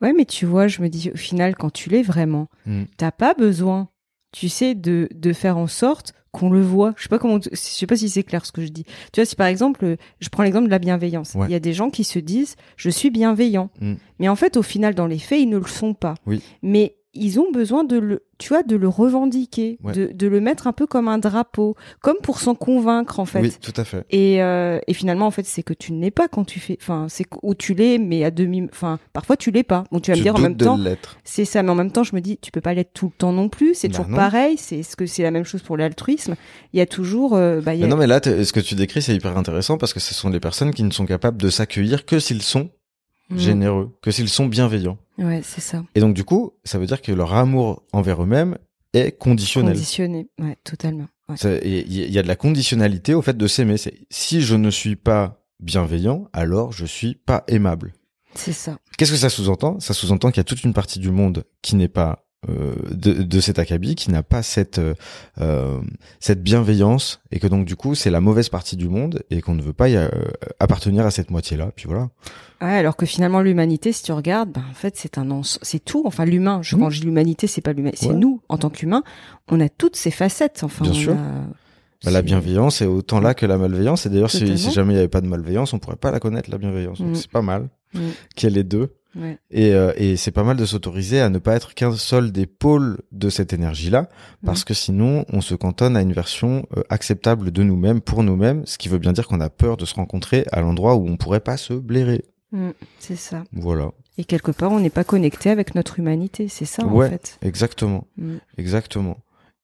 Ouais, mais tu vois, je me dis au final, quand tu l'es vraiment, hmm. t'as pas besoin, tu sais, de, de faire en sorte qu'on le voit. Je sais pas comment, je sais pas si c'est clair ce que je dis. Tu vois, si par exemple, je prends l'exemple de la bienveillance. Il y a des gens qui se disent, je suis bienveillant. Hmm. Mais en fait, au final, dans les faits, ils ne le sont pas. Oui. Mais ils ont besoin de le, tu vois, de le revendiquer, de, de, le mettre un peu comme un drapeau, comme pour s'en convaincre en fait. Oui, tout à fait. Et, euh, et finalement en fait c'est que tu ne l'es pas quand tu fais, enfin c'est où tu l'es, mais à demi, enfin parfois tu l'es pas. Bon tu vas me dire en même temps, c'est ça, mais en même temps je me dis tu peux pas l'être tout le temps non plus. C'est bah toujours pareil. C'est ce que c'est la même chose pour l'altruisme? Il y a toujours, euh, bah, y a... non mais là ce que tu décris c'est hyper intéressant parce que ce sont des personnes qui ne sont capables de s'accueillir que s'ils sont mmh. généreux, que s'ils sont bienveillants. Ouais, c'est ça. Et donc du coup, ça veut dire que leur amour envers eux-mêmes est conditionnel. Conditionné, ouais, totalement. Il y, a de la conditionnalité au fait de s'aimer. Si je ne suis pas bienveillant, alors je suis pas aimable. C'est ça. Qu'est-ce que ça sous-entend? Ça sous-entend qu'il y a toute une partie du monde qui n'est pas de, de, cet acabit qui n'a pas cette euh, euh, cette bienveillance et que donc du coup c'est la mauvaise partie du monde et qu'on ne veut pas y, euh, appartenir à cette moitié là puis voilà. Ouais, alors que finalement l'humanité si tu regardes ben, en fait c'est un c'est tout. Enfin l'humain je mmh. quand je dis l'humanité c'est pas l'humain c'est nous en tant qu'humains. On a toutes ces facettes. Enfin bien sûr. bah, la bienveillance est autant là que la malveillance. Et d'ailleurs si, si, jamais il n'y avait pas de malveillance on pourrait pas la connaître la bienveillance. Donc mmh. c'est pas mal mmh. qu'il y ait les deux et, euh, et c'est pas mal de s'autoriser à ne pas être qu'un seul des pôles de cette énergie-là, parce que sinon on se cantonne à une version euh, acceptable de nous-mêmes pour nous-mêmes, ce qui veut bien dire qu'on a peur de se rencontrer à l'endroit où on pourrait pas se blairer. Mm, c'est ça. Voilà. Et quelque part, on n'est pas connecté avec notre humanité, c'est ça en fait. Exactement. Mm. Exactement.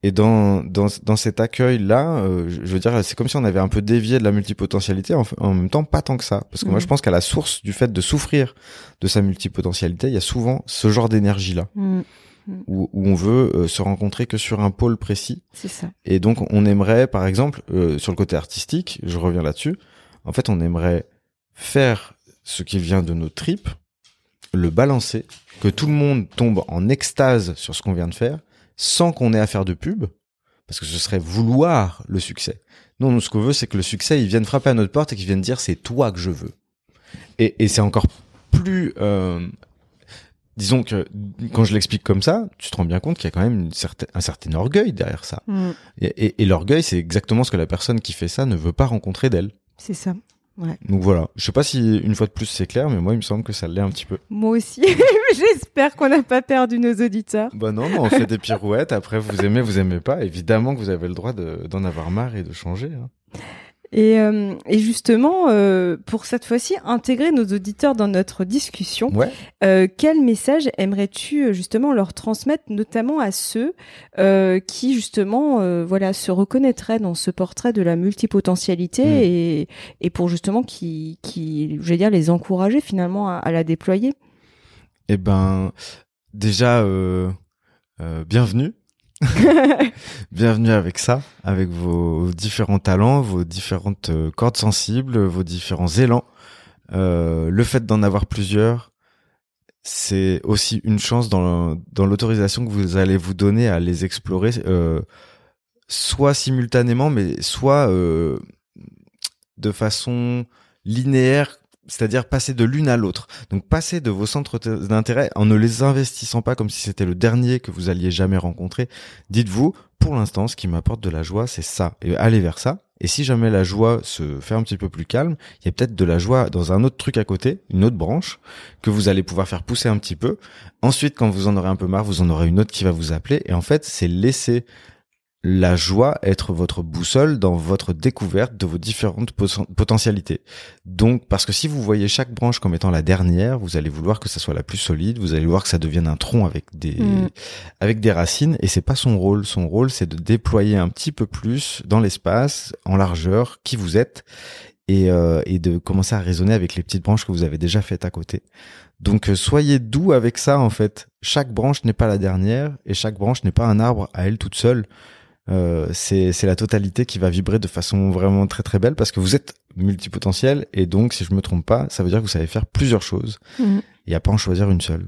Et dans, dans, dans cet accueil-là, euh, je veux dire, c'est comme si on avait un peu dévié de la multipotentialité, en, en même temps pas tant que ça. Parce que moi, je mm. pense qu'à la source du fait de souffrir de sa multipotentialité, il y a souvent ce genre d'énergie-là. Mm. Mm. Où, où, on veut euh, se rencontrer que sur un pôle précis. C'est ça. Et donc, on aimerait, par exemple, euh, sur le côté artistique, je reviens là-dessus, en fait, on aimerait faire ce qui vient de nos tripes, le balancer, que tout le monde tombe en extase sur ce qu'on vient de faire, sans qu'on ait à faire de pub, parce que ce serait vouloir le succès. Non, nous, ce qu'on veut, c'est que le succès, il vienne frapper à notre porte et qu'il vienne dire c'est toi que je veux. Et, et c'est encore plus, euh, disons que quand je l'explique comme ça, tu te rends bien compte qu'il y a quand même une un certain orgueil derrière ça. Mm. Et, et- et l'orgueil, c'est exactement ce que la personne qui fait ça ne veut pas rencontrer d'elle. C'est ça. Donc voilà. Je sais pas si une fois de plus c'est clair, mais moi il me semble que ça l'est un petit peu. Moi aussi. (laughs) J'espère qu'on n'a pas perdu nos auditeurs. Bah non, non, on fait des pirouettes. Après, vous aimez, vous aimez pas. Évidemment que vous avez le droit de- d'en avoir marre et de changer. hein. Et, euh, et justement, euh, pour cette fois-ci, intégrer nos auditeurs dans notre discussion, Ouais. euh, quel message aimerais-tu justement leur transmettre, notamment à ceux qui justement, voilà, se reconnaîtraient dans ce portrait de la multipotentialité Mm. et, et pour justement qui, qui, je vais dire, les encourager finalement à, à la déployer? Eh ben, déjà, bienvenue. (laughs) bienvenue avec ça, avec vos différents talents, vos différentes euh, cordes sensibles, vos différents élans. Euh, le fait d'en avoir plusieurs, c'est aussi une chance dans, l'autorisation que vous allez vous donner à les explorer, euh, soit simultanément, mais soit de façon linéaire, c'est-à-dire passer de l'une à l'autre. Donc passer de vos centres d'intérêt en ne les investissant pas comme si c'était le dernier que vous alliez jamais rencontrer. Dites-vous, pour l'instant, ce qui m'apporte de la joie, c'est ça. Et allez vers ça. Et si jamais la joie se fait un petit peu plus calme, il y a peut-être de la joie dans un autre truc à côté, une autre branche, que vous allez pouvoir faire pousser un petit peu. Ensuite, quand vous en aurez un peu marre, vous en aurez une autre qui va vous appeler. Et en fait, c'est laisser la joie être votre boussole dans votre découverte de vos différentes poten- potentialités. Donc, parce que si vous voyez chaque branche comme étant la dernière, vous allez vouloir que ça soit la plus solide, vous allez vouloir que ça devienne un tronc avec des, Mm. avec des racines, et c'est pas son rôle. Son rôle, c'est de déployer un petit peu plus dans l'espace, en largeur, qui vous êtes, et, euh, et de commencer à raisonner avec les petites branches que vous avez déjà faites à côté. Donc, euh, soyez doux avec ça, en fait. Chaque branche n'est pas la dernière, et chaque branche n'est pas un arbre à elle toute seule. Euh, c'est c'est la totalité qui va vibrer de façon vraiment très très belle parce que vous êtes multipotentiel et donc si je me trompe pas ça veut dire que vous savez faire plusieurs choses Mhm. et à pas en choisir une seule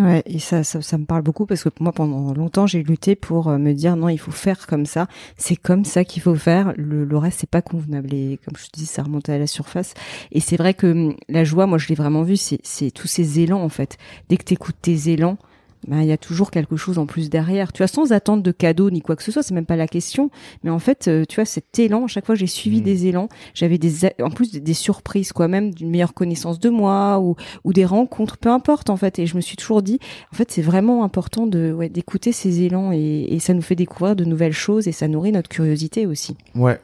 Ouais, et ça, ça, ça me parle beaucoup parce que moi, pendant longtemps, j'ai lutté pour euh, me dire non, il faut faire comme ça. C'est comme ça qu'il faut faire. Le, le reste, c'est pas convenable. Et comme je te dis, ça remonte à la surface. Et c'est vrai que hum, la joie, moi, je l'ai vraiment vu. C'est, c'est tous ces élans en fait. Dès que t'écoutes tes élans, ben il y a toujours quelque chose en plus derrière. Tu vois, sans attente de cadeau ni quoi que ce soit, c'est même pas la question. Mais en fait, euh, tu vois, cet élan, à chaque fois j'ai suivi Mm. des élans, j'avais des, en plus des, des surprises, quoi, même d'une meilleure connaissance de moi ou ou des rencontres, peu importe en fait. Et je me suis toujours dit, en fait, c'est vraiment important de ouais, d'écouter ces élans et, et ça nous fait découvrir de nouvelles choses et ça nourrit notre curiosité aussi. ouais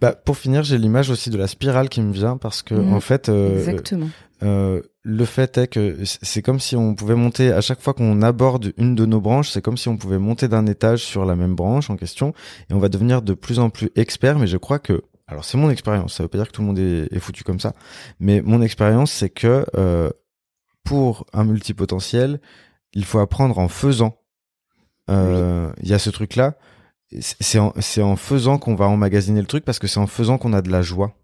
bah, pour finir j'ai l'image aussi de la spirale qui me vient parce que Mhm. en fait euh, Exactement. euh, le fait est que c'est comme si on pouvait monter à chaque fois qu'on aborde une de nos branches, c'est comme si on pouvait monter d'un étage sur la même branche en question et on va devenir de plus en plus expert. Mais je crois que, alors c'est mon expérience, ça veut pas dire que tout le monde est, est foutu comme ça, mais mon expérience c'est que euh, pour un multipotentiel, il faut apprendre en faisant. Euh, Il y a ce truc là. C'est en, c'est en faisant qu'on va emmagasiner le truc parce que c'est en faisant qu'on a de la joie.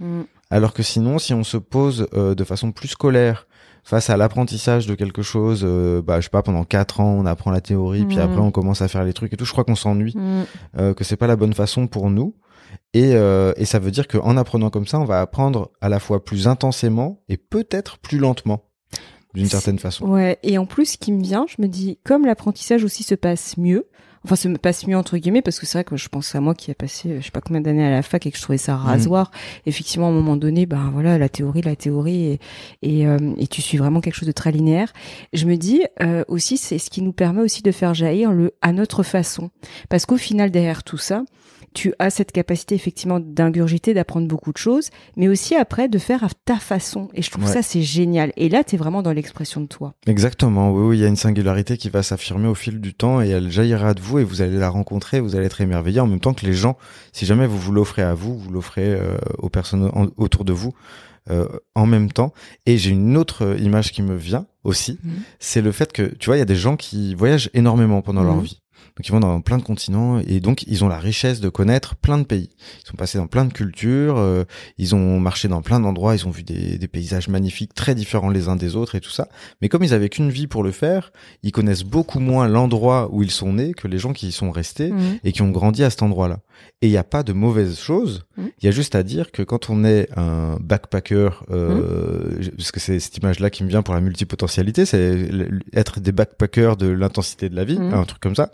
Mm. Alors que sinon, si on se pose euh, de façon plus scolaire face à l'apprentissage de quelque chose, euh, bah je sais pas, pendant quatre ans, on apprend la théorie, puis Mhm. après on commence à faire les trucs et tout. Je crois qu'on s'ennuie, Mm. euh, que c'est pas la bonne façon pour nous. Et, euh, et ça veut dire qu'en apprenant comme ça, on va apprendre à la fois plus intensément et peut-être plus lentement, d'une certaine façon. Ouais. Et en plus, ce qui me vient, je me dis, comme l'apprentissage aussi se passe mieux. Enfin, se passe mieux entre guillemets parce que c'est vrai que je pense à moi qui a passé, euh, je sais pas combien d'années à la fac et que je trouvais ça rasoir. Effectivement, à un moment donné, ben voilà, la théorie, la théorie, et et, euh, et tu suis vraiment quelque chose de très linéaire. Je me dis euh, aussi, c'est ce qui nous permet aussi de faire jaillir le à notre façon, parce qu'au final, derrière tout ça, tu as cette capacité effectivement d'ingurgiter, d'apprendre beaucoup de choses, mais aussi après de faire à ta façon. Et je trouve Ouais. ça c'est génial. Et là, tu es vraiment dans l'expression de toi. Exactement, oui, oui, il y a une singularité qui va s'affirmer au fil du temps et elle jaillira de vous et vous allez la rencontrer, vous allez être émerveillé en même temps que les gens. Si jamais vous vous l'offrez à vous, vous l'offrez euh, aux personnes en- autour de vous euh, en même temps. Et j'ai une autre euh, image qui me vient aussi, Mhm. c'est le fait que, tu vois, il y a des gens qui voyagent énormément pendant leur Mhm. vie. Donc ils vont dans plein de continents et donc ils ont la richesse de connaître plein de pays. Ils sont passés dans plein de cultures, euh, ils ont marché dans plein d'endroits, ils ont vu des, des, paysages magnifiques, très différents les uns des autres et tout ça. Mais comme ils avaient qu'une vie pour le faire, ils connaissent beaucoup moins l'endroit où ils sont nés que les gens qui y sont restés Mhm. et qui ont grandi à cet endroit-là. Et il n'y a pas de mauvaise chose. Il Mhm. y a juste à dire que quand on est un backpacker, euh, parce que c'est cette image-là qui me vient pour la multipotentialité, c'est être des backpackers de l'intensité de la vie, un truc comme ça.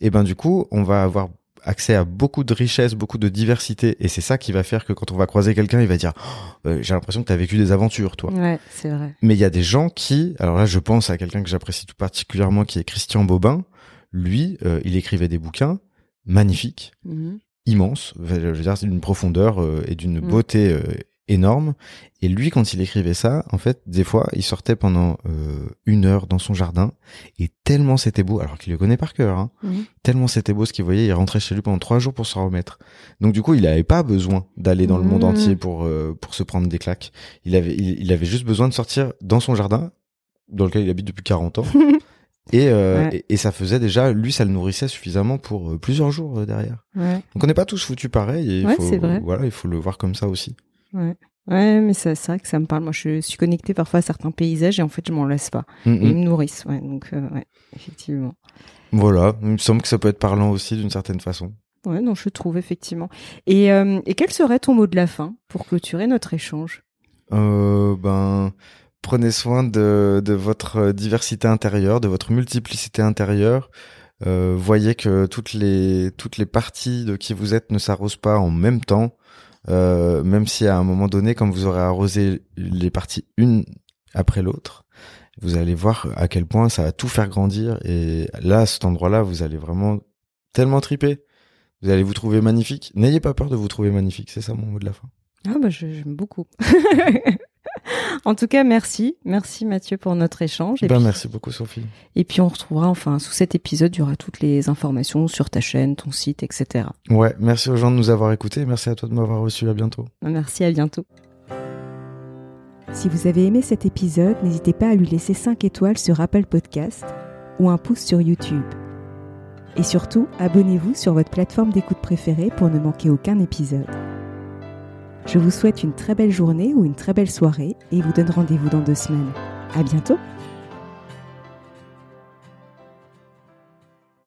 Et ben du coup, on va avoir accès à beaucoup de richesses, beaucoup de diversité, et c'est ça qui va faire que quand on va croiser quelqu'un, il va dire Oh, euh, j'ai l'impression que tu as vécu des aventures, toi. Ouais, c'est vrai. Mais il y a des gens qui, alors là, je pense à quelqu'un que j'apprécie tout particulièrement, qui est Christian Bobin. Lui, euh, il écrivait des bouquins magnifiques, Mhm. immenses, je veux dire, c'est d'une profondeur euh, et d'une Mm. beauté énorme. Et lui, quand il écrivait ça, en fait, des fois, il sortait pendant euh, une heure dans son jardin, et tellement c'était beau, alors qu'il le connaît par cœur, hein, Mhm. tellement c'était beau ce qu'il voyait, il rentrait chez lui pendant trois jours pour se remettre. Donc du coup, il n'avait pas besoin d'aller dans le monde Mhm. entier pour euh, pour se prendre des claques. Il avait il, il avait juste besoin de sortir dans son jardin, dans lequel il habite depuis 40 ans. (laughs) Et, euh, Ouais. et, et ça faisait déjà, lui, ça le nourrissait suffisamment pour euh, plusieurs jours euh, derrière. Ouais. Donc on n'est pas tous foutus pareil. Et Ouais, faut, vrai. Voilà, il faut le voir comme ça aussi. Ouais. Ouais, mais c'est vrai que ça me parle. Moi, je suis connectée parfois à certains paysages et en fait, je m'en laisse pas. Mm, Et Ils mm. me nourrissent, ouais. Donc, euh, ouais, effectivement. Voilà, il me semble que ça peut être parlant aussi d'une certaine façon. Ouais, non, je trouve effectivement. Et, euh, et quel serait ton mot de la fin pour clôturer notre échange? Euh, ben, prenez soin de, de votre diversité intérieure, de votre multiplicité intérieure. Voyez que toutes les toutes les parties de qui vous êtes ne s'arrosent pas en même temps. Euh, même si à un moment donné, quand vous aurez arrosé les parties une après l'autre, vous allez voir à quel point ça va tout faire grandir. Et là, à cet endroit-là, vous allez vraiment tellement triper. Vous allez vous trouver magnifique. N'ayez pas peur de vous trouver magnifique. C'est ça mon mot de la fin. Ah bah j'aime beaucoup. (laughs) (laughs) en tout cas, merci, merci Mathieu pour notre échange. Et, Ben, puis, merci beaucoup, Sophie. et puis on retrouvera, enfin, sous cet épisode, il y aura toutes les informations sur ta chaîne, ton site, etc. Ouais, merci aux gens de nous avoir écoutés. Merci à toi de m'avoir reçu. À bientôt. Merci, à bientôt. Si vous avez aimé cet épisode, n'hésitez pas à lui laisser 5 étoiles sur Apple Podcast ou un pouce sur YouTube. Et surtout, abonnez-vous sur votre plateforme d'écoute préférée pour ne manquer aucun épisode. Je vous souhaite une très belle journée ou une très belle soirée et vous donne rendez-vous dans deux semaines. À bientôt!